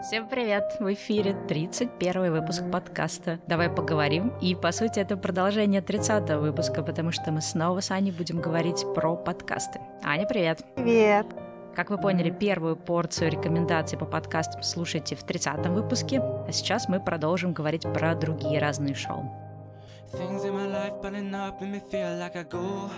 Всем привет! В эфире 31 выпуск подкаста «Давай поговорим». И, по сути, это продолжение 30 выпуска, потому что мы снова с Аней будем говорить про подкасты. Аня, привет! Привет! Как вы поняли, первую порцию рекомендаций по подкастам слушайте в 30 выпуске, а сейчас мы продолжим говорить про другие разные шоу. Things in my life up and me feel like I go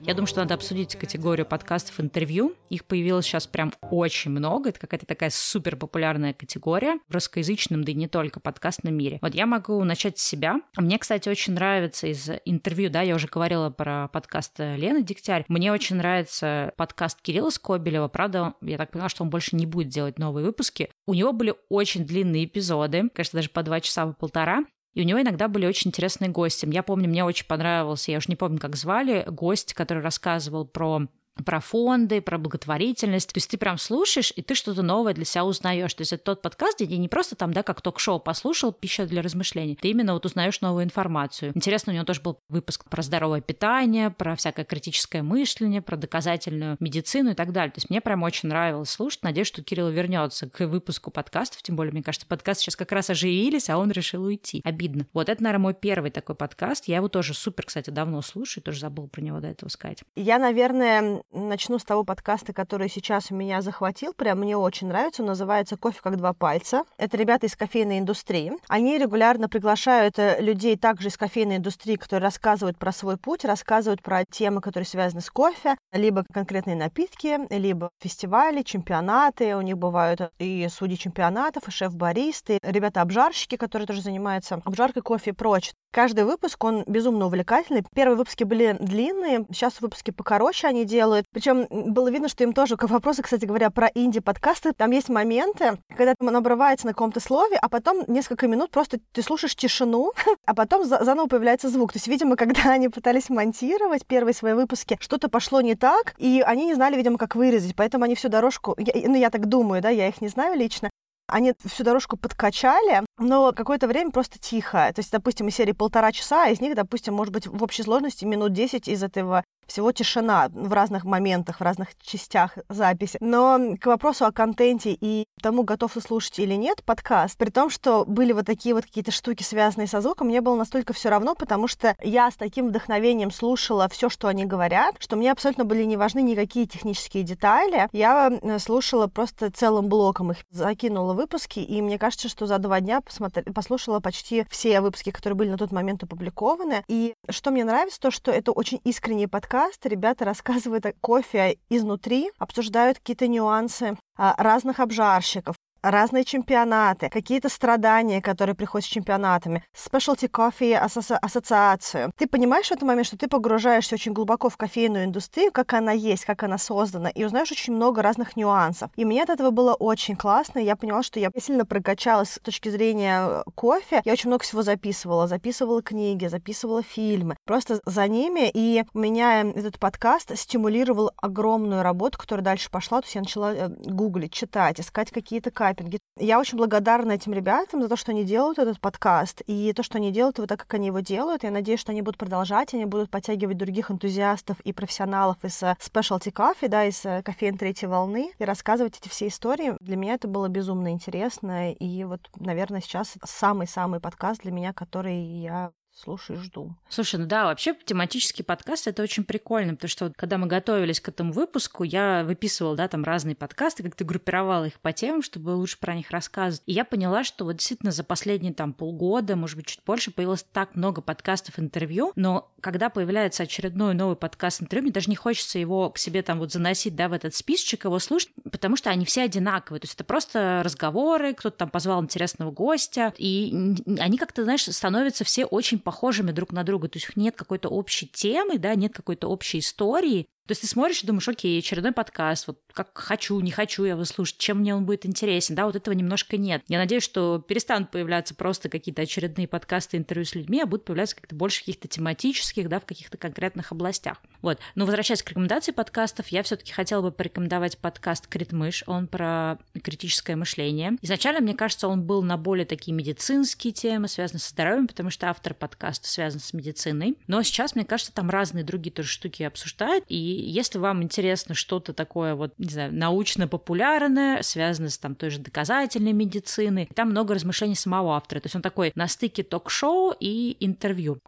я думаю, что надо обсудить категорию подкастов интервью. Их появилось сейчас прям очень много. Это какая-то такая супер популярная категория в русскоязычном, да и не только подкастном мире. Вот я могу начать с себя. Мне, кстати, очень нравится из интервью, да, я уже говорила про подкаст Лены Дегтярь. Мне очень нравится подкаст Кирилла Скобелева. Правда, я так поняла, что он больше не будет делать новые выпуски. У него были очень длинные эпизоды, конечно, даже по два часа, по полтора. И у него иногда были очень интересные гости. Я помню, мне очень понравился, я уже не помню, как звали, гость, который рассказывал про про фонды, про благотворительность. То есть ты прям слушаешь, и ты что-то новое для себя узнаешь. То есть это тот подкаст, где не просто там, да, как ток-шоу послушал, пища для размышлений. Ты именно вот узнаешь новую информацию. Интересно, у него тоже был выпуск про здоровое питание, про всякое критическое мышление, про доказательную медицину и так далее. То есть мне прям очень нравилось слушать. Надеюсь, что Кирилл вернется к выпуску подкастов. Тем более, мне кажется, подкасты сейчас как раз оживились, а он решил уйти. Обидно. Вот это, наверное, мой первый такой подкаст. Я его тоже супер, кстати, давно слушаю, тоже забыл про него до этого сказать. Я, наверное, начну с того подкаста, который сейчас у меня захватил. Прям мне очень нравится. Он называется «Кофе как два пальца». Это ребята из кофейной индустрии. Они регулярно приглашают э, людей также из кофейной индустрии, которые рассказывают про свой путь, рассказывают про темы, которые связаны с кофе, либо конкретные напитки, либо фестивали, чемпионаты. У них бывают и судьи чемпионатов, и шеф-баристы, ребята-обжарщики, которые тоже занимаются обжаркой кофе и прочее. Каждый выпуск, он безумно увлекательный. Первые выпуски были длинные, сейчас выпуски покороче они делают. Причем было видно, что им тоже как вопросы, кстати говоря, про инди-подкасты. Там есть моменты, когда он обрывается на каком-то слове, а потом несколько минут просто ты слушаешь тишину, а потом заново появляется звук. То есть, видимо, когда они пытались монтировать первые свои выпуски, что-то пошло не так, и они не знали, видимо, как вырезать. Поэтому они всю дорожку, я, ну, я так думаю, да, я их не знаю лично, они всю дорожку подкачали, но какое-то время просто тихо. То есть, допустим, из серии полтора часа, из них, допустим, может быть, в общей сложности минут 10 из этого всего тишина в разных моментах, в разных частях записи. Но к вопросу о контенте и тому, готов ты слушать или нет подкаст, при том, что были вот такие вот какие-то штуки, связанные со звуком, мне было настолько все равно, потому что я с таким вдохновением слушала все, что они говорят, что мне абсолютно были не важны никакие технические детали. Я э, слушала просто целым блоком их, закинула выпуски, и мне кажется, что за два дня посмотри, послушала почти все выпуски, которые были на тот момент опубликованы. И что мне нравится, то, что это очень искренний подкаст, ребята рассказывают о кофе изнутри, обсуждают какие-то нюансы а, разных обжарщиков, разные чемпионаты, какие-то страдания, которые приходят с чемпионатами, specialty coffee ассоциацию. Ты понимаешь в этот момент, что ты погружаешься очень глубоко в кофейную индустрию, как она есть, как она создана, и узнаешь очень много разных нюансов. И мне от этого было очень классно, я поняла, что я сильно прокачалась с точки зрения э, кофе. Я очень много всего записывала, записывала книги, записывала фильмы, просто за ними, и у меня этот подкаст стимулировал огромную работу, которая дальше пошла, то есть я начала э, гуглить, читать, искать какие-то качества, тайпинге. Я очень благодарна этим ребятам за то, что они делают этот подкаст, и то, что они делают его так, как они его делают. Я надеюсь, что они будут продолжать, они будут подтягивать других энтузиастов и профессионалов из э, Specialty Coffee, да, из э, кофеин третьей волны, и рассказывать эти все истории. Для меня это было безумно интересно, и вот, наверное, сейчас самый-самый подкаст для меня, который я слушаю и жду. Слушай, ну да, вообще тематический подкаст это очень прикольно, потому что вот, когда мы готовились к этому выпуску, я выписывала, да, там разные подкасты, как-то группировала их по темам, чтобы лучше про них рассказывать. И я поняла, что вот действительно за последние там полгода, может быть, чуть больше, появилось так много подкастов, интервью, но когда появляется очередной новый подкаст интервью, мне даже не хочется его к себе там вот заносить, да, в этот списочек, его слушать, потому что они все одинаковые. То есть это просто разговоры, кто-то там позвал интересного гостя, и они как-то, знаешь, становятся все очень похожими друг на друга, то есть у них нет какой-то общей темы, да, нет какой-то общей истории, то есть ты смотришь и думаешь, окей, очередной подкаст, вот как хочу, не хочу я его слушать, чем мне он будет интересен, да, вот этого немножко нет. Я надеюсь, что перестанут появляться просто какие-то очередные подкасты, интервью с людьми, а будут появляться как-то больше каких-то тематических, да, в каких-то конкретных областях. Вот. Но возвращаясь к рекомендации подкастов, я все таки хотела бы порекомендовать подкаст «Критмыш», он про критическое мышление. Изначально, мне кажется, он был на более такие медицинские темы, связанные со здоровьем, потому что автор подкаста связан с медициной. Но сейчас, мне кажется, там разные другие тоже штуки обсуждают, и если вам интересно что-то такое вот, не знаю, научно-популярное, связанное с там той же доказательной медициной, там много размышлений самого автора. То есть он такой на стыке ток-шоу и интервью.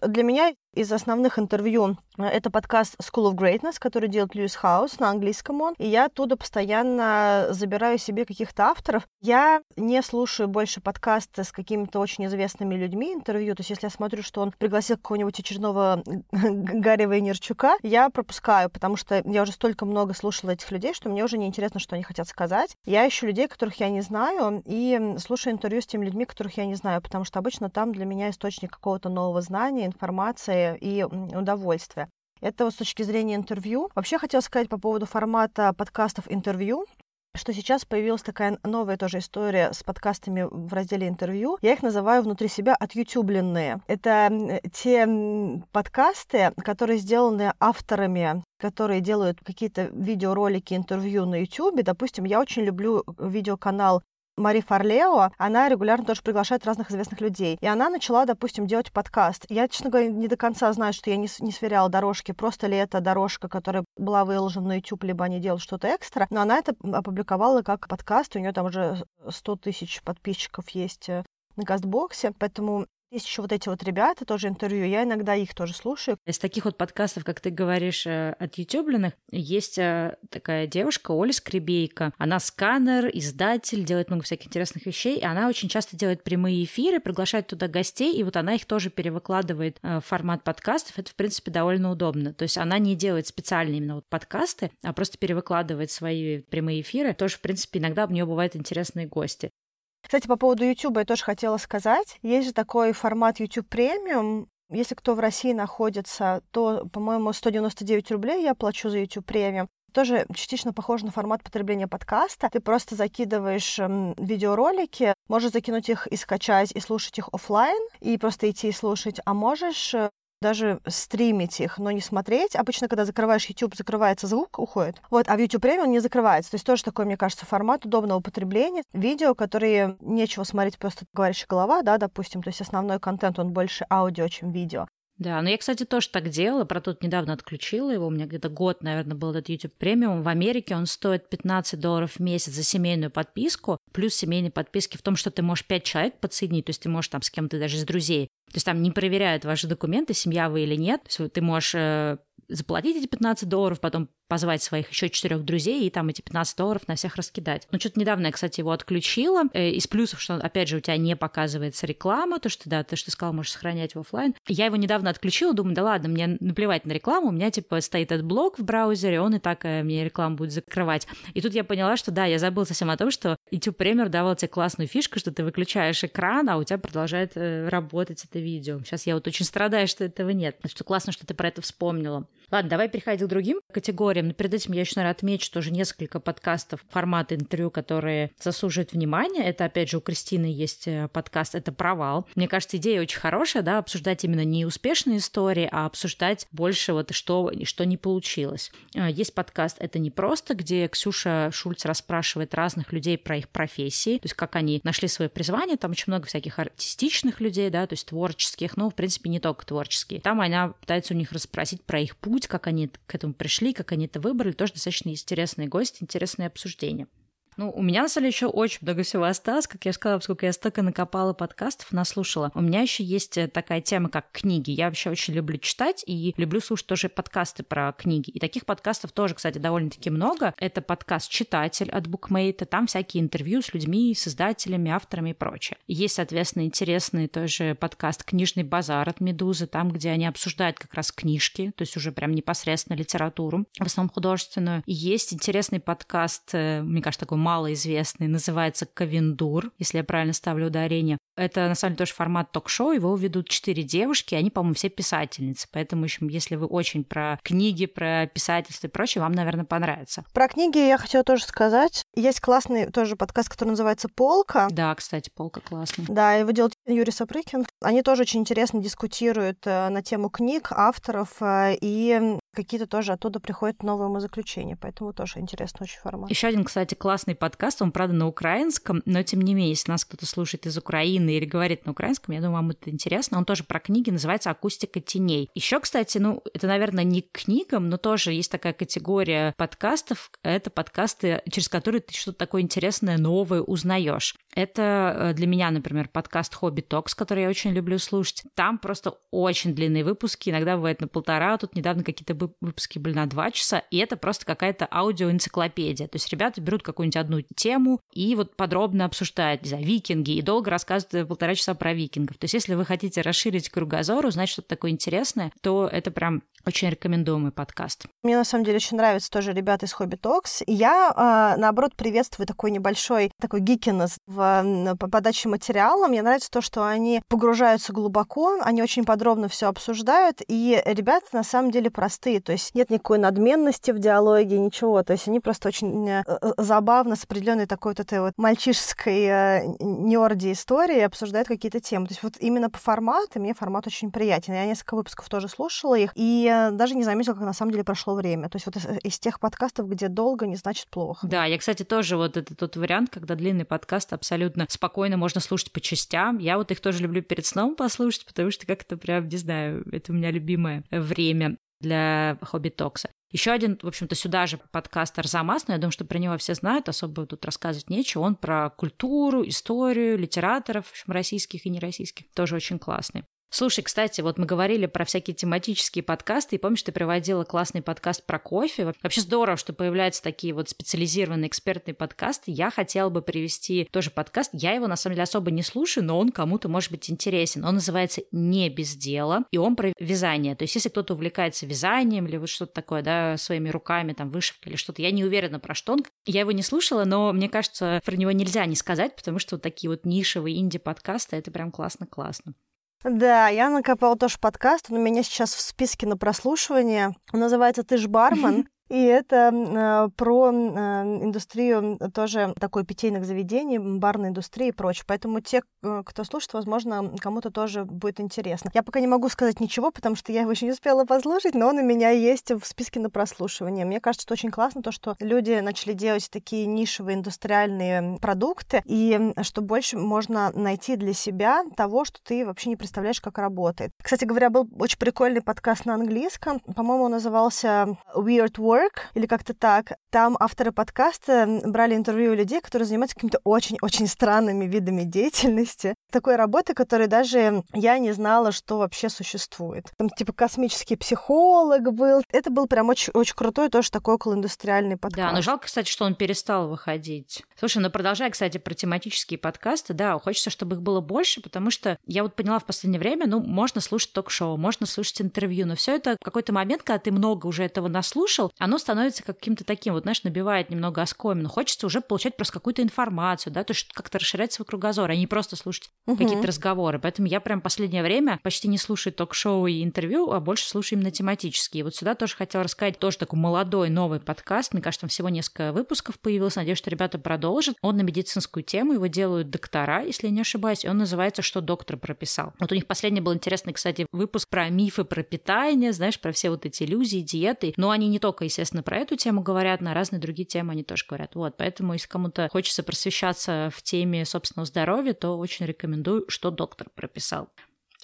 Для меня из основных интервью это подкаст School of Greatness, который делает Льюис Хаус на английском он. И я оттуда постоянно забираю себе каких-то авторов. Я не слушаю больше подкасты с какими-то очень известными людьми интервью. То есть если я смотрю, что он пригласил какого-нибудь очередного Гарри Вейнерчука, я пропускаю, потому что я уже столько много слушала этих людей, что мне уже не интересно, что они хотят сказать. Я ищу людей, которых я не знаю, и слушаю интервью с теми людьми, которых я не знаю, потому что обычно там для меня источник какого-то нового знания, информации, и удовольствие. Это вот с точки зрения интервью. Вообще хотела сказать по поводу формата подкастов интервью что сейчас появилась такая новая тоже история с подкастами в разделе интервью. Я их называю внутри себя отютюбленные. Это те подкасты, которые сделаны авторами которые делают какие-то видеоролики, интервью на YouTube. Допустим, я очень люблю видеоканал Мари Фарлео, она регулярно тоже приглашает разных известных людей. И она начала, допустим, делать подкаст. Я, честно говоря, не до конца знаю, что я не, не сверяла дорожки, просто ли это дорожка, которая была выложена на YouTube, либо они делают что-то экстра. Но она это опубликовала как подкаст. У нее там уже 100 тысяч подписчиков есть э, на Кастбоксе, поэтому есть еще вот эти вот ребята, тоже интервью, я иногда их тоже слушаю. Из таких вот подкастов, как ты говоришь, э, от ютубленных, есть э, такая девушка Оля Скребейка. Она сканер, издатель, делает много всяких интересных вещей, и она очень часто делает прямые эфиры, приглашает туда гостей, и вот она их тоже перевыкладывает э, в формат подкастов. Это, в принципе, довольно удобно. То есть она не делает специально именно вот подкасты, а просто перевыкладывает свои прямые эфиры. Тоже, в принципе, иногда у нее бывают интересные гости. Кстати, по поводу YouTube я тоже хотела сказать. Есть же такой формат YouTube премиум. Если кто в России находится, то, по-моему, 199 рублей я плачу за YouTube премиум. Тоже частично похож на формат потребления подкаста. Ты просто закидываешь эм, видеоролики, можешь закинуть их и скачать, и слушать их офлайн, и просто идти и слушать, а можешь э, даже стримить их, но не смотреть. Обычно, когда закрываешь YouTube, закрывается звук, уходит. Вот, а в YouTube Premium не закрывается. То есть тоже такой, мне кажется, формат удобного потребления. Видео, которые нечего смотреть, просто говорящая голова, да, допустим. То есть основной контент, он больше аудио, чем видео. Да, но я, кстати, тоже так делала, про тут недавно отключила его, у меня где-то год, наверное, был этот YouTube премиум. В Америке он стоит 15 долларов в месяц за семейную подписку, плюс семейные подписки в том, что ты можешь 5 человек подсоединить, то есть ты можешь там с кем-то даже из друзей. То есть там не проверяют ваши документы, семья вы или нет. То есть ты можешь э, заплатить эти 15 долларов, потом позвать своих еще четырех друзей и там эти 15 долларов на всех раскидать. Ну, что-то недавно я, кстати, его отключила. Э, из плюсов, что, опять же, у тебя не показывается реклама, то, что, да, то, что ты сказал, можешь сохранять в офлайн. Я его недавно отключила, думаю, да ладно, мне наплевать на рекламу, у меня, типа, стоит этот блок в браузере, он и так э, мне рекламу будет закрывать. И тут я поняла, что, да, я забыла совсем о том, что YouTube Premier давал тебе классную фишку, что ты выключаешь экран, а у тебя продолжает э, работать это видео. Сейчас я вот очень страдаю, что этого нет. Что классно, что ты про это вспомнила. Ладно, давай переходить к другим категориям. Но перед этим я еще, наверное, отмечу тоже несколько подкастов формата интервью, которые заслуживают внимания. Это, опять же, у Кристины есть э, подкаст «Это провал». Мне кажется, идея очень хорошая, да, обсуждать именно не успешные истории, а обсуждать больше вот что, что не получилось. Э, есть подкаст «Это не просто», где Ксюша Шульц расспрашивает разных людей про их профессии, то есть как они нашли свое призвание. Там очень много всяких артистичных людей, да, то есть творческих, но, в принципе, не только творческие. Там она пытается у них расспросить про их путь, как они к этому пришли, как они это выбрали, тоже достаточно интересные гости, интересные обсуждения. Ну, у меня, на самом деле, еще очень много всего осталось. Как я сказала, поскольку я столько накопала подкастов, наслушала. У меня еще есть э, такая тема, как книги. Я вообще очень люблю читать и люблю слушать тоже подкасты про книги. И таких подкастов тоже, кстати, довольно-таки много. Это подкаст «Читатель» от Букмейта. Там всякие интервью с людьми, с издателями, авторами и прочее. Есть, соответственно, интересный тоже подкаст «Книжный базар» от «Медузы», там, где они обсуждают как раз книжки, то есть уже прям непосредственно литературу, в основном художественную. И есть интересный подкаст, э, мне кажется, такой малоизвестный, называется «Ковендур», если я правильно ставлю ударение. Это, на самом деле, тоже формат ток-шоу, его ведут четыре девушки, они, по-моему, все писательницы, поэтому, в общем, если вы очень про книги, про писательство и прочее, вам, наверное, понравится. Про книги я хотела тоже сказать. Есть классный тоже подкаст, который называется «Полка». Да, кстати, «Полка» классный. Да, его делает Юрий Сапрыкин. Они тоже очень интересно дискутируют э, на тему книг, авторов, э, и какие-то тоже оттуда приходят новые умозаключения, поэтому тоже интересный очень формат. Еще один, кстати, классный подкаст, он, правда, на украинском, но, тем не менее, если нас кто-то слушает из Украины или говорит на украинском, я думаю, вам это интересно. Он тоже про книги, называется «Акустика теней». Еще, кстати, ну, это, наверное, не к книгам, но тоже есть такая категория подкастов. Это подкасты, через которые ты что-то такое интересное, новое узнаешь. Это э, для меня, например, подкаст «Хобби Токс», который я очень люблю слушать. Там просто очень длинные выпуски, иногда бывает на полтора, тут недавно какие-то выпуски были на два часа, и это просто какая-то аудиоэнциклопедия. То есть ребята берут какую-нибудь одну тему и вот подробно обсуждают, не знаю, викинги, и долго рассказывают полтора часа про викингов. То есть если вы хотите расширить кругозор, узнать что-то такое интересное, то это прям очень рекомендуемый подкаст. Мне на самом деле очень нравятся тоже ребята из Хобби Токс. Я, э, наоборот, приветствую такой небольшой такой гикинес в по подаче материала. Мне нравится то, что они погружаются глубоко, они очень подробно все обсуждают, и ребята на самом деле простые, то есть нет никакой надменности в диалоге, ничего, то есть они просто очень э, э, забавно с определенной такой вот этой вот мальчишеской э, нерди истории обсуждают какие-то темы. То есть вот именно по формату мне формат очень приятен. Я несколько выпусков тоже слушала их, и даже не заметила, как на самом деле прошло время. То есть вот из, из тех подкастов, где долго, не значит плохо. Да, я, кстати, тоже вот это тот вариант, когда длинный подкаст абсолютно спокойно можно слушать по частям. Я вот их тоже люблю перед сном послушать, потому что как-то прям, не знаю, это у меня любимое время для хобби токса. Еще один, в общем-то, сюда же подкаст Арзамас, но я думаю, что про него все знают, особо тут рассказывать нечего. Он про культуру, историю, литераторов, в общем, российских и нероссийских. Тоже очень классный. Слушай, кстати, вот мы говорили про всякие тематические подкасты, и помнишь, ты приводила классный подкаст про кофе. Вообще здорово, что появляются такие вот специализированные экспертные подкасты. Я хотела бы привести тоже подкаст. Я его, на самом деле, особо не слушаю, но он кому-то может быть интересен. Он называется «Не без дела», и он про вязание. То есть если кто-то увлекается вязанием или вот что-то такое, да, своими руками, там, вышивкой или что-то, я не уверена, про что он. Я его не слушала, но мне кажется, про него нельзя не сказать, потому что вот такие вот нишевые инди-подкасты, это прям классно-классно. Да, я накопала тоже подкаст, он у меня сейчас в списке на прослушивание. Он называется «Ты ж бармен». И это э, про э, индустрию тоже такой питейных заведений, барной индустрии и прочее. Поэтому те, э, кто слушает, возможно, кому-то тоже будет интересно. Я пока не могу сказать ничего, потому что я его еще не успела послушать, но он у меня есть в списке на прослушивание. Мне кажется, что очень классно то, что люди начали делать такие нишевые индустриальные продукты, и что больше можно найти для себя того, что ты вообще не представляешь, как работает. Кстати говоря, был очень прикольный подкаст на английском. По-моему, он назывался Weird Work Work, или как-то так. Там авторы подкаста брали интервью у людей, которые занимаются какими-то очень-очень странными видами деятельности. Такой работы, которой даже я не знала, что вообще существует. Там типа космический психолог был. Это был прям очень, очень крутой тоже такой околоиндустриальный подкаст. Да, но жалко, кстати, что он перестал выходить. Слушай, ну продолжай, кстати, про тематические подкасты. Да, хочется, чтобы их было больше, потому что я вот поняла в последнее время, ну, можно слушать ток-шоу, можно слушать интервью, но все это какой-то момент, когда ты много уже этого наслушал, а оно становится каким-то таким, вот, знаешь, набивает немного оскомину. Хочется уже получать просто какую-то информацию, да, то есть как-то расширять свой кругозор, а не просто слушать угу. какие-то разговоры. Поэтому я прям последнее время почти не слушаю ток-шоу и интервью, а больше слушаю именно тематические. И вот сюда тоже хотела рассказать тоже такой молодой новый подкаст. Мне кажется, там всего несколько выпусков появилось. Надеюсь, что ребята продолжат. Он на медицинскую тему, его делают доктора, если я не ошибаюсь. И он называется «Что доктор прописал». Вот у них последний был интересный, кстати, выпуск про мифы про питание, знаешь, про все вот эти иллюзии, диеты. Но они не только, естественно, про эту тему говорят, на разные другие темы они тоже говорят. Вот, поэтому если кому-то хочется просвещаться в теме собственного здоровья, то очень рекомендую, что доктор прописал.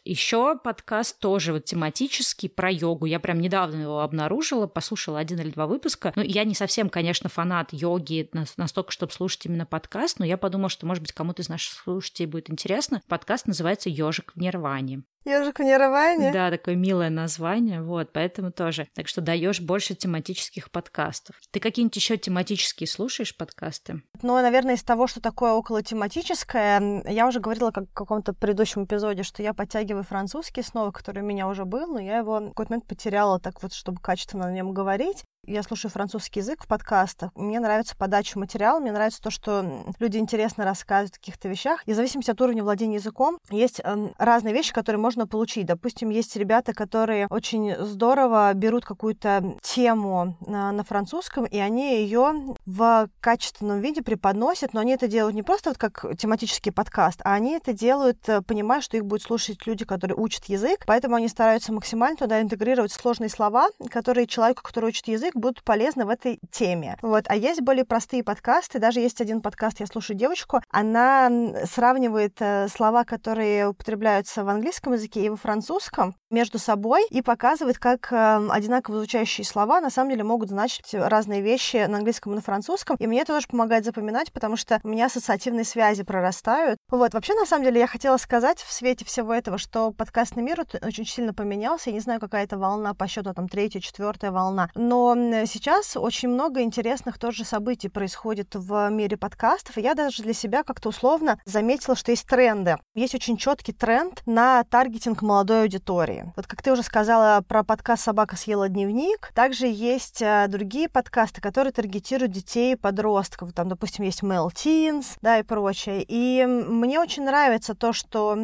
Еще подкаст тоже вот тематический про йогу. Я прям недавно его обнаружила, послушала один или два выпуска. Ну, я не совсем, конечно, фанат йоги настолько, чтобы слушать именно подкаст, но я подумала, что, может быть, кому-то из наших слушателей будет интересно. Подкаст называется «Ежик в нирване». Ежик в Нирване. Да, такое милое название, вот, поэтому тоже. Так что даешь больше тематических подкастов. Ты какие-нибудь еще тематические слушаешь подкасты? Ну, наверное, из того, что такое около тематическое, я уже говорила как в каком-то предыдущем эпизоде, что я подтягиваю французский снова, который у меня уже был, но я его в какой-то момент потеряла так вот, чтобы качественно на нем говорить. Я слушаю французский язык в подкастах. Мне нравится подача материала, мне нравится то, что люди интересно рассказывают о каких-то вещах. И в зависимости от уровня владения языком есть э, разные вещи, которые можно получить. Допустим, есть ребята, которые очень здорово берут какую-то тему на, на французском, и они ее в качественном виде преподносят, но они это делают не просто вот как тематический подкаст, а они это делают, э, понимая, что их будут слушать люди, которые учат язык, поэтому они стараются максимально туда интегрировать сложные слова, которые человеку, который учит язык будут полезны в этой теме. Вот. А есть более простые подкасты. Даже есть один подкаст, я слушаю девочку, она сравнивает э, слова, которые употребляются в английском языке и во французском между собой и показывает, как э, одинаково звучащие слова на самом деле могут значить разные вещи на английском и на французском. И мне это тоже помогает запоминать, потому что у меня ассоциативные связи прорастают. Вот. Вообще, на самом деле, я хотела сказать в свете всего этого, что подкастный мир очень сильно поменялся. Я не знаю, какая это волна по счету, там, третья, четвертая волна. Но сейчас очень много интересных тоже событий происходит в мире подкастов. И я даже для себя как-то условно заметила, что есть тренды. Есть очень четкий тренд на таргетинг молодой аудитории. Вот как ты уже сказала про подкаст «Собака съела дневник», также есть э, другие подкасты, которые таргетируют детей и подростков. Там, допустим, есть Mel Teens, да, и прочее. И мне очень нравится то, что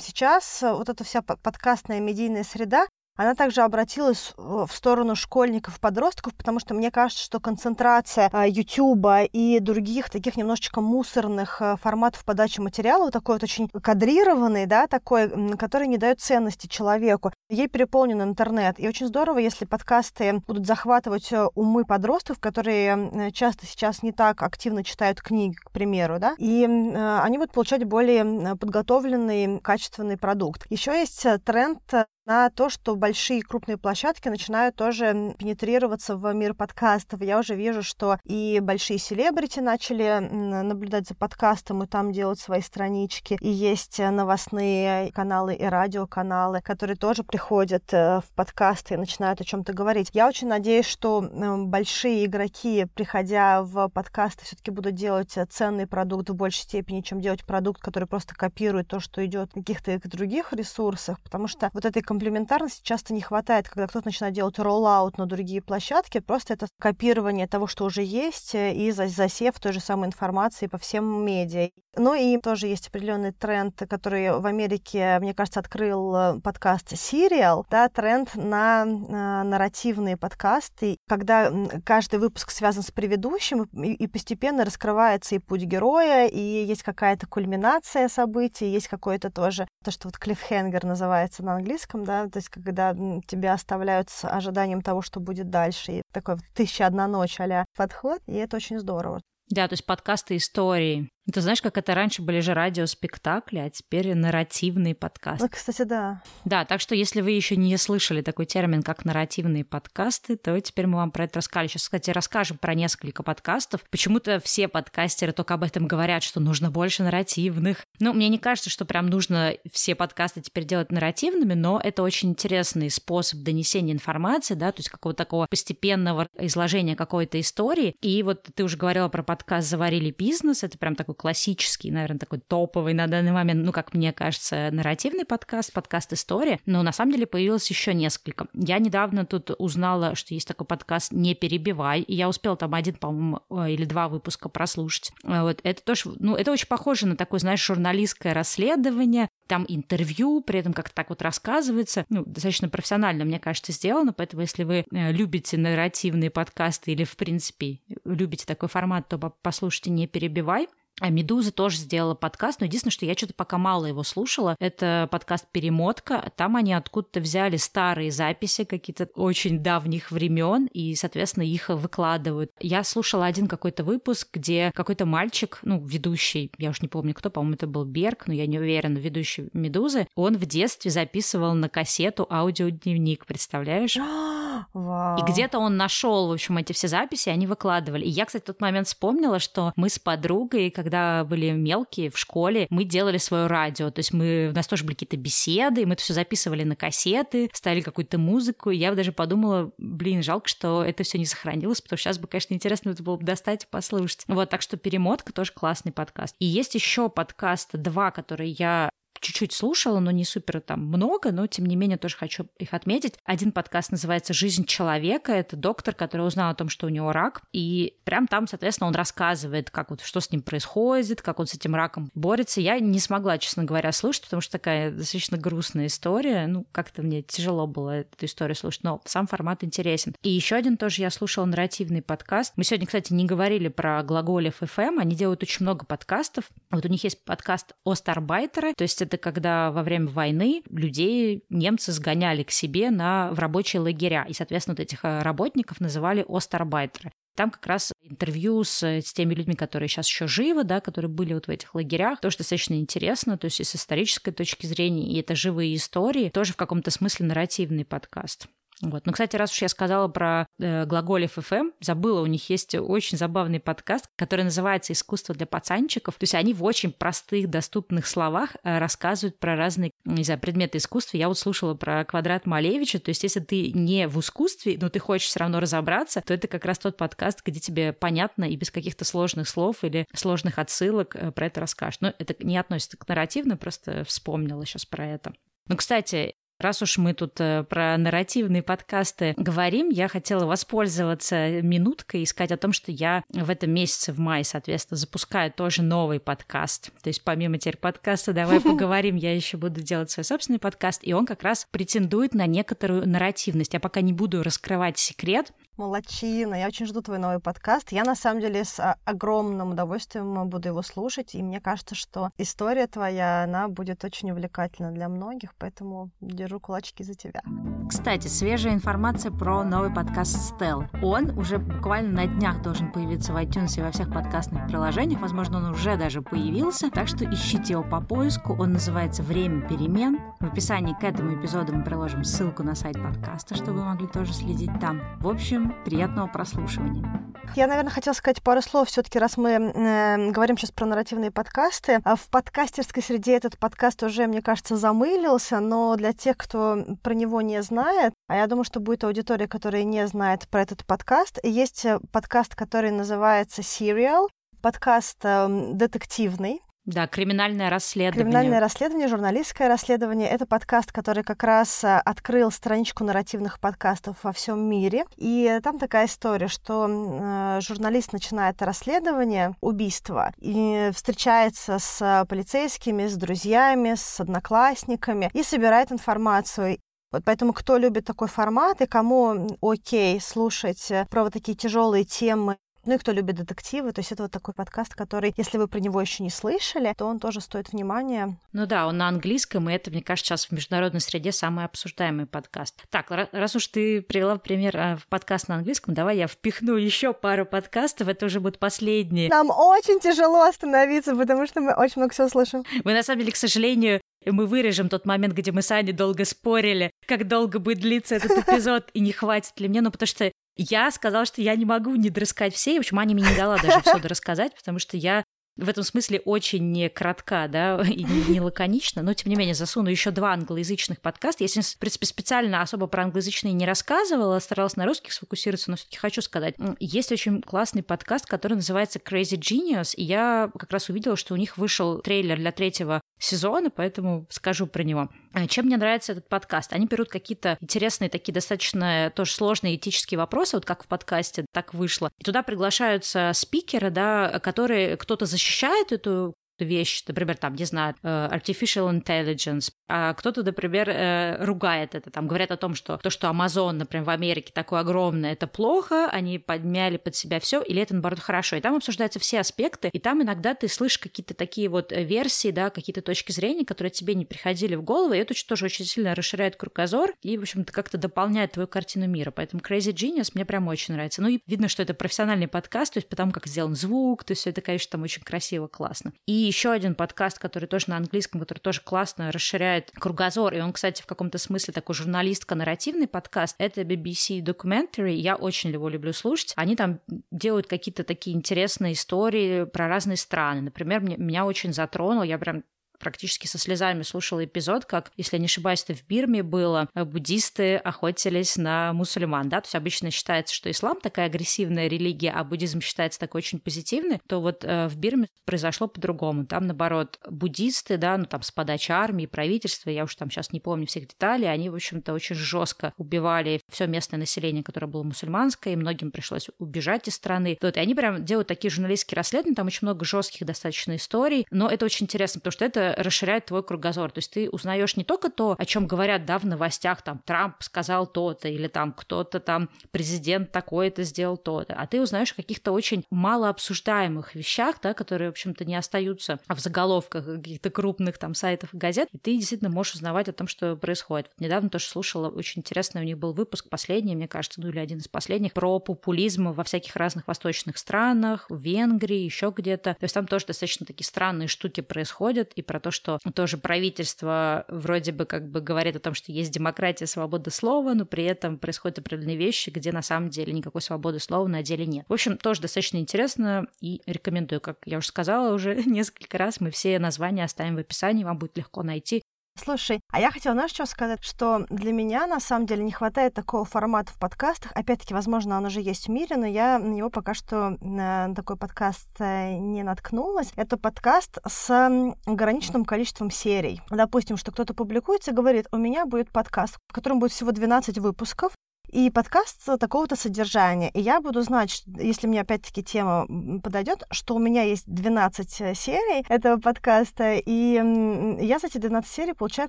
сейчас вот эта вся подкастная медийная среда, она также обратилась в сторону школьников, подростков, потому что мне кажется, что концентрация YouTube а, и других таких немножечко мусорных а, форматов подачи материала, такой вот очень кадрированный, да, такой, который не дает ценности человеку. Ей переполнен интернет. И очень здорово, если подкасты будут захватывать э, умы подростков, которые часто сейчас не так активно читают книги, к примеру, да, и э, они будут получать более подготовленный, качественный продукт. Еще есть э, тренд на то, что большие крупные площадки начинают тоже пенетрироваться в мир подкастов. Я уже вижу, что и большие селебрити начали наблюдать за подкастом и там делать свои странички. И есть новостные каналы и радиоканалы, которые тоже приходят э, в подкасты и начинают о чем-то говорить. Я очень надеюсь, что большие игроки, приходя в подкасты, все-таки будут делать ценный продукт в большей степени, чем делать продукт, который просто копирует то, что идет в каких-то других ресурсах, потому что вот этой комплементарности часто не хватает, когда кто-то начинает делать роллаут на другие площадки. Просто это копирование того, что уже есть, э, и засев той же самой информации по всем медиа. Ну и тоже есть определенный тренд, который в Америке, мне кажется, открыл э, подкаст Serial, да, тренд на, на нарративные подкасты, когда каждый выпуск связан с предыдущим, и, и постепенно раскрывается и путь героя, и есть какая-то кульминация событий, есть какой-то тоже, то, что вот клиффхенгер называется на английском, да, то есть когда тебя оставляют с ожиданием того, что будет дальше, и такой тысяча одна ночь а подход, и это очень здорово. Да, то есть подкасты истории. Ты знаешь, как это раньше были же радиоспектакли, а теперь нарративный подкаст. Ну, кстати, да. Да, так что если вы еще не слышали такой термин, как нарративные подкасты, то теперь мы вам про это рассказали. Сейчас, кстати, расскажем про несколько подкастов. Почему-то все подкастеры только об этом говорят, что нужно больше нарративных. Ну, мне не кажется, что прям нужно все подкасты теперь делать нарративными, но это очень интересный способ донесения информации, да, то есть какого-то такого постепенного изложения какой-то истории. И вот ты уже говорила про подкаст «Заварили бизнес», это прям такой классический, наверное, такой топовый на данный момент, ну, как мне кажется, нарративный подкаст, подкаст «История», но на самом деле появилось еще несколько. Я недавно тут узнала, что есть такой подкаст «Не перебивай», и я успела там один, по-моему, э, или два выпуска прослушать. Э, вот это тоже, ну, это очень похоже на такое, знаешь, журналистское расследование, там интервью, при этом как-то так вот рассказывается, ну, достаточно профессионально, мне кажется, сделано, поэтому если вы э, любите нарративные подкасты или, в принципе, любите такой формат, то послушайте «Не перебивай», а Медуза тоже сделала подкаст, но единственное, что я что-то пока мало его слушала. Это подкаст «Перемотка». Там они откуда-то взяли старые записи какие-то очень давних времен и, соответственно, их выкладывают. Я слушала один какой-то выпуск, где какой-то мальчик, ну, ведущий, я уж не помню кто, по-моему, это был Берг, но я не уверена, ведущий «Медузы», он в детстве записывал на кассету аудиодневник, представляешь? Вау. И где-то он нашел, в общем, эти все записи, они выкладывали. И я, кстати, в тот момент вспомнила, что мы с подругой, когда были мелкие в школе, мы делали свое радио. То есть мы, у нас тоже были какие-то беседы, мы это все записывали на кассеты, ставили какую-то музыку. И я даже подумала, блин, жалко, что это все не сохранилось, потому что сейчас бы, конечно, интересно это было бы достать и послушать. Вот, так что перемотка тоже классный подкаст. И есть еще подкаст два, которые я чуть-чуть слушала, но не супер там много, но тем не менее тоже хочу их отметить. Один подкаст называется «Жизнь человека». Это доктор, который узнал о том, что у него рак. И прям там, соответственно, он рассказывает, как вот, что с ним происходит, как он с этим раком борется. Я не смогла, честно говоря, слушать, потому что такая достаточно грустная история. Ну, как-то мне тяжело было эту историю слушать, но сам формат интересен. И еще один тоже я слушала нарративный подкаст. Мы сегодня, кстати, не говорили про глаголев FM. Они делают очень много подкастов. Вот у них есть подкаст «Остарбайтеры», то есть это когда во время войны людей немцы сгоняли к себе на, в рабочие лагеря. И, соответственно, вот этих э, работников называли остарбайтеры. Там как раз интервью с, с теми людьми, которые сейчас еще живы, да, которые были вот в этих лагерях, тоже достаточно интересно, то есть и с исторической точки зрения, и это живые истории, тоже в каком-то смысле нарративный подкаст. Вот. Ну, кстати, раз уж я сказала про э, глаголев FM, забыла, у них есть очень забавный подкаст, который называется «Искусство для пацанчиков». То есть они в очень простых, доступных словах э, рассказывают про разные, не знаю, предметы искусства. Я вот слушала про квадрат Малевича, то есть если ты не в искусстве, но ты хочешь все равно разобраться, то это как раз тот подкаст, где тебе понятно и без каких-то сложных слов или сложных отсылок э, про это расскажешь. Но это не относится к нарративно, просто вспомнила сейчас про это. Ну, кстати, Раз уж мы тут э, про нарративные подкасты говорим, я хотела воспользоваться минуткой и сказать о том, что я в этом месяце, в мае, соответственно, запускаю тоже новый подкаст. То есть помимо теперь подкаста «Давай поговорим», я еще буду делать свой собственный подкаст, и он как раз претендует на некоторую нарративность. Я пока не буду раскрывать секрет, Молодчина. Я очень жду твой новый подкаст. Я, на самом деле, с а, огромным удовольствием буду его слушать. И мне кажется, что история твоя, она будет очень увлекательна для многих. Поэтому держу кулачки за тебя. Кстати, свежая информация про новый подкаст Стел. Он уже буквально на днях должен появиться в iTunes и во всех подкастных приложениях. Возможно, он уже даже появился. Так что ищите его по поиску. Он называется «Время перемен». В описании к этому эпизоду мы приложим ссылку на сайт подкаста, чтобы вы могли тоже следить там. В общем, приятного прослушивания. Я, наверное, хотела сказать пару слов все-таки, раз мы э, говорим сейчас про нарративные подкасты. А в подкастерской среде этот подкаст уже, мне кажется, замылился, но для тех, кто про него не знает, а я думаю, что будет аудитория, которая не знает про этот подкаст, есть э, подкаст, который называется Serial, подкаст э, детективный, да, криминальное расследование. Криминальное расследование, журналистское расследование. Это подкаст, который как раз э, открыл страничку нарративных подкастов во всем мире. И там такая история, что э, журналист начинает расследование убийства и встречается с полицейскими, с друзьями, с одноклассниками и собирает информацию. Вот поэтому кто любит такой формат и кому окей слушать про вот такие тяжелые темы ну и кто любит детективы, то есть это вот такой подкаст, который, если вы про него еще не слышали, то он тоже стоит внимания. Ну да, он на английском, и это, мне кажется, сейчас в международной среде самый обсуждаемый подкаст. Так, раз уж ты привела пример а, в подкаст на английском, давай я впихну еще пару подкастов, это уже будут последние. Нам очень тяжело остановиться, потому что мы очень много всего слышим. Мы, на самом деле, к сожалению, мы вырежем тот момент, где мы с Аней долго спорили, как долго будет длиться этот эпизод, и не хватит ли мне, ну, потому что я сказала, что я не могу не дорассказать все, в общем, Аня мне не дала даже все дорассказать, потому что я в этом смысле очень не кратка, да, и не, лаконична, но тем не менее засуну еще два англоязычных подкаста. Я, в принципе, специально особо про англоязычные не рассказывала, старалась на русских сфокусироваться, но все-таки хочу сказать. Есть очень классный подкаст, который называется Crazy Genius, и я как раз увидела, что у них вышел трейлер для третьего сезона, поэтому скажу про него. А чем мне нравится этот подкаст? Они берут какие-то интересные, такие достаточно тоже сложные этические вопросы, вот как в подкасте так вышло. И туда приглашаются спикеры, да, которые кто-то защищает защищает эту вещь, например, там, не знаю, э, artificial intelligence, а кто-то, например, э, ругает это, там, говорят о том, что то, что Amazon, например, в Америке такой огромный, это плохо, они подмяли под себя все, или это, наоборот, хорошо. И там обсуждаются все аспекты, и там иногда ты слышишь какие-то такие вот э, версии, да, какие-то точки зрения, которые тебе не приходили в голову, и это тоже очень сильно расширяет кругозор и, в общем-то, как-то дополняет твою картину мира. Поэтому Crazy Genius мне прям очень нравится. Ну и видно, что это профессиональный подкаст, то есть потому как сделан звук, то есть все это, конечно, там очень красиво, классно. И еще один подкаст, который тоже на английском, который тоже классно расширяет кругозор, и он, кстати, в каком-то смысле такой журналистко-нарративный подкаст, это BBC Documentary, я очень его люблю слушать. Они там делают какие-то такие интересные истории про разные страны. Например, меня очень затронул, я прям практически со слезами слушала эпизод, как, если не ошибаюсь, это в Бирме было, э, буддисты охотились на мусульман, да, то есть обычно считается, что ислам такая агрессивная религия, а буддизм считается такой очень позитивный, то вот э, в Бирме произошло по-другому. Там, наоборот, буддисты, да, ну там с подачи армии, правительства, я уж там сейчас не помню всех деталей, они, в общем-то, очень жестко убивали все местное население, которое было мусульманское, и многим пришлось убежать из страны. Вот, и они прям делают такие журналистские расследования, там очень много жестких достаточно историй, но это очень интересно, потому что это просто расширяет твой кругозор. То есть ты узнаешь не только то, о чем говорят, да, в новостях, там, Трамп сказал то-то, или там кто-то там, президент такой-то сделал то-то, а ты узнаешь о каких-то очень мало обсуждаемых вещах, да, которые, в общем-то, не остаются в заголовках каких-то крупных там сайтов и газет, и ты действительно можешь узнавать о том, что происходит. Вот недавно тоже слушала, очень интересный у них был выпуск, последний, мне кажется, ну или один из последних, про популизм во всяких разных восточных странах, в Венгрии, еще где-то. То есть там тоже достаточно такие странные штуки происходят, и про то, что тоже правительство вроде бы как бы говорит о том, что есть демократия, свобода слова, но при этом происходят определенные вещи, где на самом деле никакой свободы слова на деле нет. В общем, тоже достаточно интересно и рекомендую. Как я уже сказала уже несколько раз, мы все названия оставим в описании, вам будет легко найти. Слушай, а я хотела, знаешь, что сказать? Что для меня, на самом деле, не хватает такого формата в подкастах. Опять-таки, возможно, он уже есть в мире, но я на него пока что на такой подкаст э, не наткнулась. Это подкаст с ограниченным количеством серий. Допустим, что кто-то публикуется и говорит, у меня будет подкаст, в котором будет всего 12 выпусков, и подкаст такого-то содержания. И я буду знать, если мне опять-таки тема подойдет, что у меня есть 12 э, серий этого подкаста, и я за эти 12 серий получаю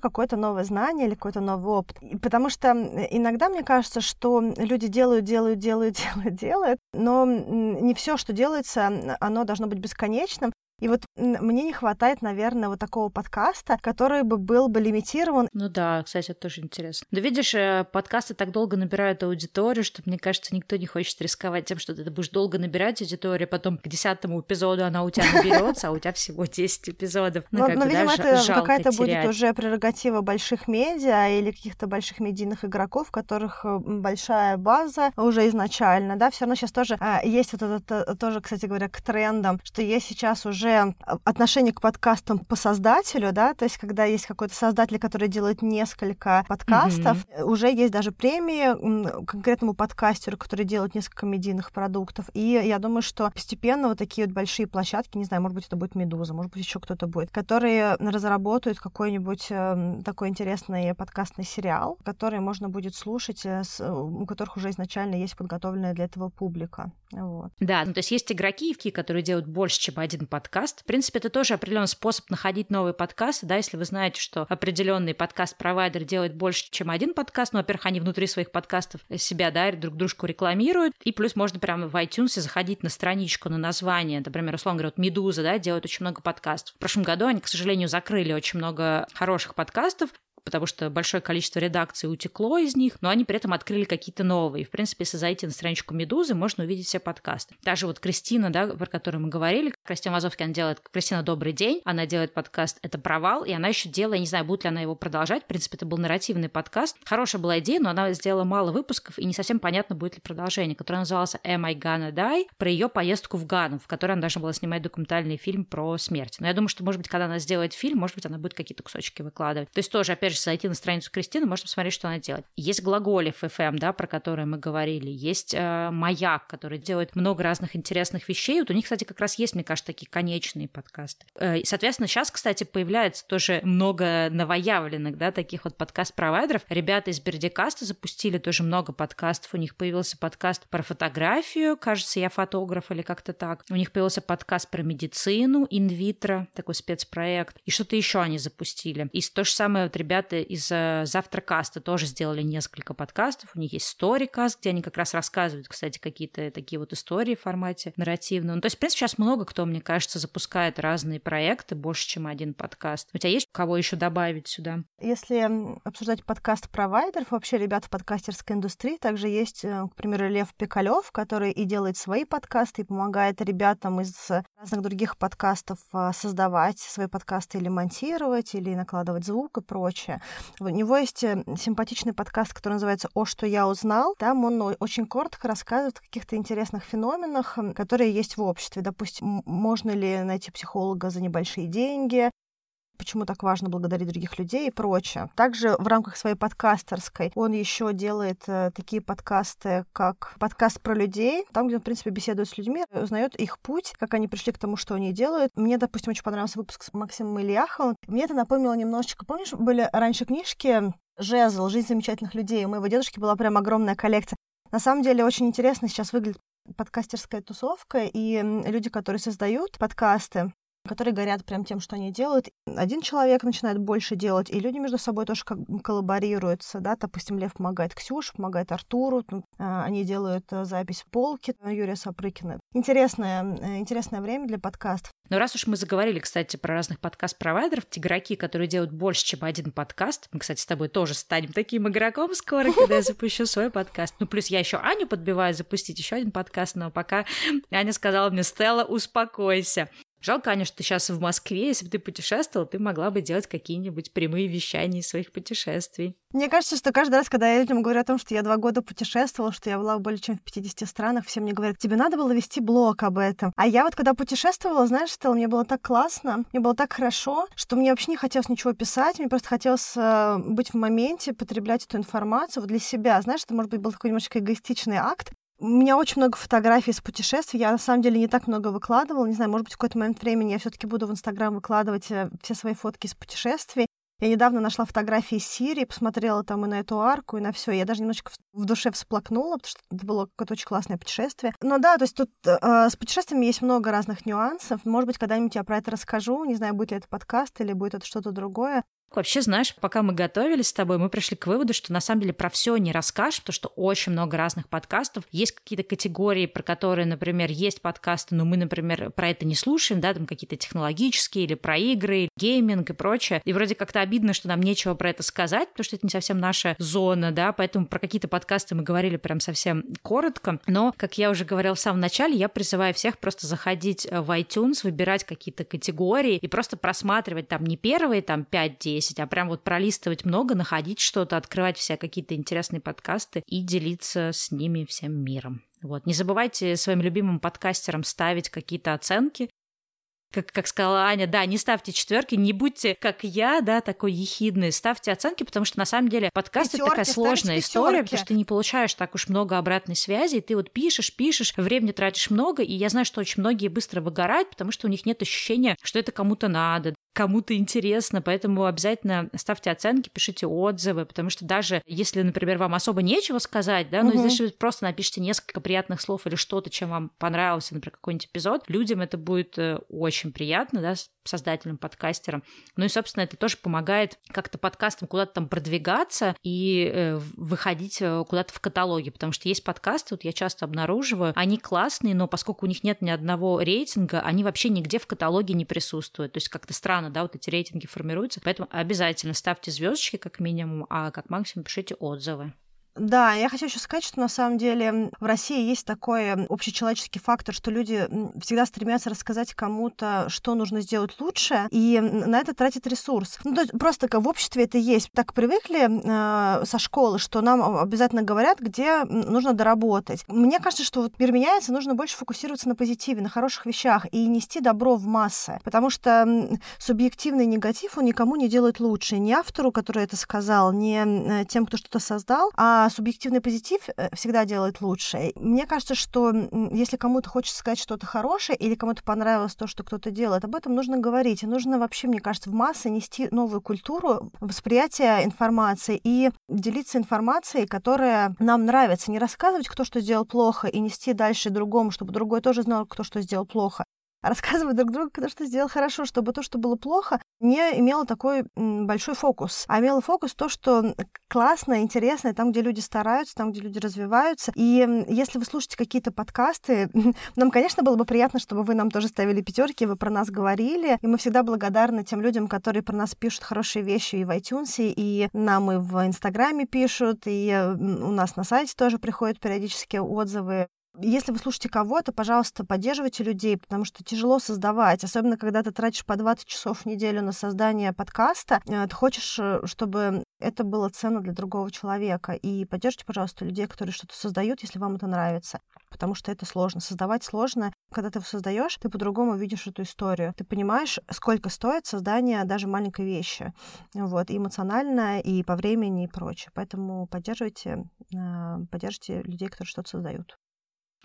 какое-то новое знание или какой-то новый опыт. Потому что иногда мне кажется, что люди делают, делают, делают, делают, делают, но не все, что делается, оно должно быть бесконечным. И вот мне не хватает, наверное, вот такого подкаста, который бы был бы лимитирован. Ну да, кстати, это тоже интересно. Да видишь, э, подкасты так долго набирают аудиторию, что, мне кажется, никто не хочет рисковать тем, что ты будешь долго набирать аудиторию, потом к десятому эпизоду она у тебя наберется, а у тебя всего 10 эпизодов. Ну, но, но видимо, это какая-то будет уже прерогатива больших медиа или каких-то больших медийных игроков, которых э, большая база уже изначально, да, все равно сейчас тоже а, есть вот это тоже, кстати говоря, к трендам, что есть сейчас уже уже отношение к подкастам по создателю, да, то есть когда есть какой-то создатель, который делает несколько подкастов, mm-hmm. уже есть даже премии конкретному подкастеру, который делает несколько медийных продуктов. И я думаю, что постепенно вот такие вот большие площадки, не знаю, может быть, это будет Медуза, может быть, еще кто-то будет, которые разработают какой-нибудь э, такой интересный подкастный сериал, который можно будет слушать, э, с, у которых уже изначально есть подготовленная для этого публика. Вот. Да, ну то есть есть игроки, которые делают больше, чем один подкаст, подкаст. В принципе, это тоже определенный способ находить новые подкасты, да, если вы знаете, что определенный подкаст-провайдер делает больше, чем один подкаст, ну, во-первых, они внутри своих подкастов себя, да, друг дружку рекламируют, и плюс можно прямо в iTunes заходить на страничку, на название, например, условно говоря, вот Медуза, да, делает очень много подкастов. В прошлом году они, к сожалению, закрыли очень много хороших подкастов, потому что большое количество редакций утекло из них, но они при этом открыли какие-то новые. В принципе, если зайти на страничку Медузы, можно увидеть все подкасты. Даже вот Кристина, да, про которую мы говорили, Кристина Вазовки, она делает «Кристина, добрый день», она делает подкаст «Это провал», и она еще делала, я не знаю, будет ли она его продолжать, в принципе, это был нарративный подкаст. Хорошая была идея, но она сделала мало выпусков, и не совсем понятно, будет ли продолжение, которое назывался «Am I Gonna Die?», про ее поездку в Гану, в которой она должна была снимать документальный фильм про смерть. Но я думаю, что, может быть, когда она сделает фильм, может быть, она будет какие-то кусочки выкладывать. То есть тоже, опять же, зайти на страницу Кристины, можно посмотреть, что она делает. Есть Глаголев FM, да, про который мы говорили. Есть э, Маяк, который делает много разных интересных вещей. Вот у них, кстати, как раз есть, мне кажется, такие конечные подкасты. Э, соответственно, сейчас, кстати, появляется тоже много новоявленных, да, таких вот подкаст-провайдеров. Ребята из Бердикаста запустили тоже много подкастов. У них появился подкаст про фотографию, кажется, я фотограф или как-то так. У них появился подкаст про медицину, инвитро, такой спецпроект. И что-то еще они запустили. И то же самое вот ребята из из Завтракаста тоже сделали несколько подкастов. У них есть Storycast, где они как раз рассказывают, кстати, какие-то такие вот истории в формате нарративного. Ну, то есть, в принципе, сейчас много кто, мне кажется, запускает разные проекты, больше, чем один подкаст. У тебя есть кого еще добавить сюда? Если обсуждать подкаст провайдеров, вообще ребят в подкастерской индустрии, также есть, э, к примеру, Лев Пикалев, который и делает свои подкасты, и помогает ребятам из разных других подкастов а, создавать свои подкасты или монтировать, или накладывать звук и прочее. У него есть э, симпатичный подкаст, который называется «О, что я узнал». Там он очень коротко рассказывает о каких-то интересных феноменах, которые есть в обществе. Допустим, можно ли найти психолога за небольшие деньги, почему так важно благодарить других людей и прочее. Также в рамках своей подкастерской он еще делает э, такие подкасты, как подкаст про людей, там, где он, в принципе, беседует с людьми, узнает их путь, как они пришли к тому, что они делают. Мне, допустим, очень понравился выпуск с Максимом Ильяховым. Мне это напомнило немножечко, помнишь, были раньше книжки «Жезл. Жизнь замечательных людей». У моего дедушки была прям огромная коллекция. На самом деле очень интересно сейчас выглядит подкастерская тусовка, и люди, которые создают подкасты, которые горят прям тем, что они делают. Один человек начинает больше делать, и люди между собой тоже как коллаборируются, да, допустим, Лев помогает Ксюше, помогает Артуру, ну, а, они делают э, запись полки Юрия Сапрыкина. Интересное, э, интересное время для подкастов. Но раз уж мы заговорили, кстати, про разных подкаст-провайдеров, те игроки, которые делают больше, чем один подкаст, мы, кстати, с тобой тоже станем таким игроком скоро, когда я запущу свой подкаст. Ну, плюс я еще Аню подбиваю запустить еще один подкаст, но пока Аня сказала мне, Стелла, успокойся. Жалко, Аня, что сейчас в Москве. Если бы ты путешествовала, ты могла бы делать какие-нибудь прямые вещания из своих путешествий. Мне кажется, что каждый раз, когда я людям говорю о том, что я два года путешествовала, что я была более чем в 50 странах, все мне говорят, тебе надо было вести блог об этом. А я вот когда путешествовала, знаешь, что мне было так классно, мне было так хорошо, что мне вообще не хотелось ничего писать, мне просто хотелось э, быть в моменте, потреблять эту информацию вот для себя. Знаешь, это, может быть, был такой немножечко эгоистичный акт, у меня очень много фотографий с путешествий. Я на самом деле не так много выкладывала. Не знаю, может быть, в какой-то момент времени я все-таки буду в Инстаграм выкладывать э, все свои фотки с путешествий. Я недавно нашла фотографии из Сирии, посмотрела там и на эту арку, и на все. Я даже немножечко в душе всплакнула, потому что это было какое-то очень классное путешествие. Но да, то есть тут э, с путешествиями есть много разных нюансов. Может быть, когда-нибудь я про это расскажу. Не знаю, будет ли это подкаст или будет это что-то другое. Вообще, знаешь, пока мы готовились с тобой, мы пришли к выводу, что на самом деле про все не расскажешь, потому что очень много разных подкастов. Есть какие-то категории, про которые, например, есть подкасты, но мы, например, про это не слушаем, да, там какие-то технологические или про игры, гейминг и прочее. И вроде как-то обидно, что нам нечего про это сказать, потому что это не совсем наша зона, да, поэтому про какие-то подкасты мы говорили прям совсем коротко. Но, как я уже говорила в самом начале, я призываю всех просто заходить в iTunes, выбирать какие-то категории и просто просматривать там не первые там 5-10 10, а прям вот пролистывать много, находить что-то, открывать все какие-то интересные подкасты и делиться с ними всем миром. Вот. Не забывайте своим любимым подкастерам ставить какие-то оценки, как, как сказала Аня, да, не ставьте четверки, не будьте, как я, да, такой ехидный, ставьте оценки, потому что на самом деле подкаст это такая сложная история, потому что ты не получаешь так уж много обратной связи, и ты вот пишешь, пишешь, времени тратишь много, и я знаю, что очень многие быстро выгорают, потому что у них нет ощущения, что это кому-то надо, кому-то интересно, поэтому обязательно ставьте оценки, пишите отзывы, потому что даже если, например, вам особо нечего сказать, да, но угу. если вы просто напишите несколько приятных слов или что-то, чем вам понравился, например, какой-нибудь эпизод, людям это будет э, очень приятно, да, создателям, подкастерам. Ну и, собственно, это тоже помогает как-то подкастам куда-то там продвигаться и э, выходить э, куда-то в каталоге, потому что есть подкасты, вот я часто обнаруживаю, они классные, но поскольку у них нет ни одного рейтинга, они вообще нигде в каталоге не присутствуют. То есть как-то странно, да, вот эти рейтинги формируются. Поэтому обязательно ставьте звездочки как минимум, а как максимум пишите отзывы. Да, я хочу еще сказать, что на самом деле в России есть такой общечеловеческий фактор, что люди всегда стремятся рассказать кому-то, что нужно сделать лучше, и на это тратят ресурс. Ну, то есть просто как в обществе это есть. Так привыкли э, со школы, что нам обязательно говорят, где нужно доработать. Мне кажется, что вот мир меняется, нужно больше фокусироваться на позитиве, на хороших вещах и нести добро в массы, потому что субъективный негатив, он никому не делает лучше. Ни автору, который это сказал, ни э, тем, кто что-то создал, а субъективный позитив э, всегда делает лучше. Мне кажется, что если кому-то хочется сказать что-то хорошее или кому-то понравилось то, что кто-то делает, об этом нужно говорить. И нужно вообще, мне кажется, в массы нести новую культуру восприятия информации и делиться информацией, которая нам нравится. Не рассказывать, кто что сделал плохо, и нести дальше другому, чтобы другой тоже знал, кто что сделал плохо, рассказывать друг другу, кто что сделал хорошо, чтобы то, что было плохо, не имело такой большой фокус, а имело фокус то, что классно, интересно, там, где люди стараются, там, где люди развиваются. И если вы слушаете какие-то подкасты, нам, конечно, было бы приятно, чтобы вы нам тоже ставили пятерки, вы про нас говорили, и мы всегда благодарны тем людям, которые про нас пишут хорошие вещи и в iTunes, и нам и в Инстаграме пишут, и у нас на сайте тоже приходят периодически отзывы если вы слушаете кого-то, пожалуйста, поддерживайте людей, потому что тяжело создавать, особенно когда ты тратишь по 20 часов в неделю на создание подкаста, э, ты хочешь, э, чтобы это было ценно для другого человека. И поддержите, пожалуйста, людей, которые что-то создают, если вам это нравится. Потому что это сложно. Создавать сложно. Когда ты создаешь, ты по-другому видишь эту историю. Ты понимаешь, сколько стоит создание даже маленькой вещи. Вот. И эмоционально, и по времени, и прочее. Поэтому поддерживайте, э, поддержите людей, которые что-то создают.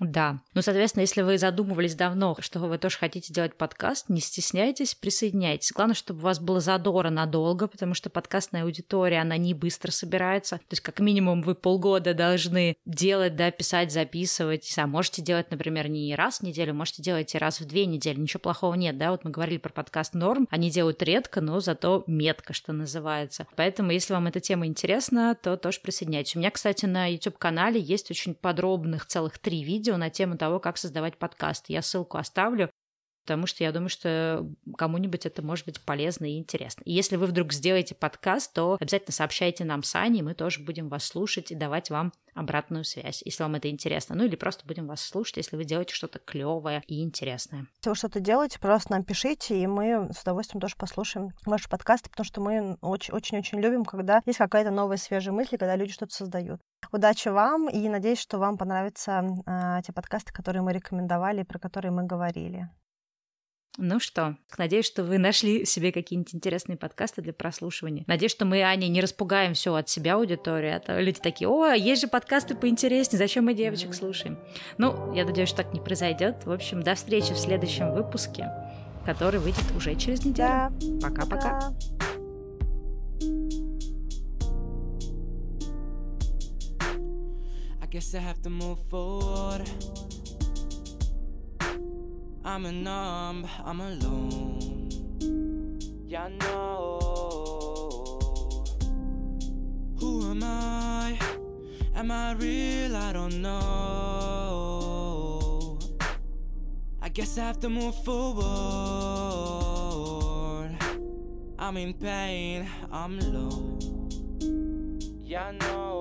Да. Ну, соответственно, если вы задумывались давно, что вы тоже хотите делать подкаст, не стесняйтесь, присоединяйтесь. Главное, чтобы у вас было задора надолго, потому что подкастная аудитория, она не быстро собирается. То есть, как минимум, вы полгода должны делать, да, писать, записывать. А можете делать, например, не раз в неделю, можете делать и раз в две недели. Ничего плохого нет, да. Вот мы говорили про подкаст Норм. Они делают редко, но зато метко, что называется. Поэтому, если вам эта тема интересна, то тоже присоединяйтесь. У меня, кстати, на YouTube-канале есть очень подробных целых три видео на тему того, как создавать подкаст. Я ссылку оставлю потому что я думаю, что кому-нибудь это может быть полезно и интересно. И если вы вдруг сделаете подкаст, то обязательно сообщайте нам с Аней, мы тоже будем вас слушать и давать вам обратную связь, если вам это интересно. Ну или просто будем вас слушать, если вы делаете что-то клевое и интересное. Если вы что-то делаете, просто нам пишите, и мы с удовольствием тоже послушаем ваши подкасты, потому что мы очень-очень любим, когда есть какая-то новая свежая мысль, когда люди что-то создают. Удачи вам, и надеюсь, что вам понравятся э, те подкасты, которые мы рекомендовали, про которые мы говорили. Ну что, надеюсь, что вы нашли себе какие-нибудь интересные подкасты для прослушивания. Надеюсь, что мы, Аня, не распугаем все от себя аудиторию. А то люди такие, о, есть же подкасты поинтереснее, зачем мы девочек слушаем? Ну, я надеюсь, что так не произойдет. В общем, до встречи в следующем выпуске, который выйдет уже через неделю. Пока-пока. Да. guess I have to move forward. I'm a numb, I'm alone. Yeah, I know. Who am I? Am I real? I don't know. I guess I have to move forward. I'm in pain, I'm low. Yeah, I know.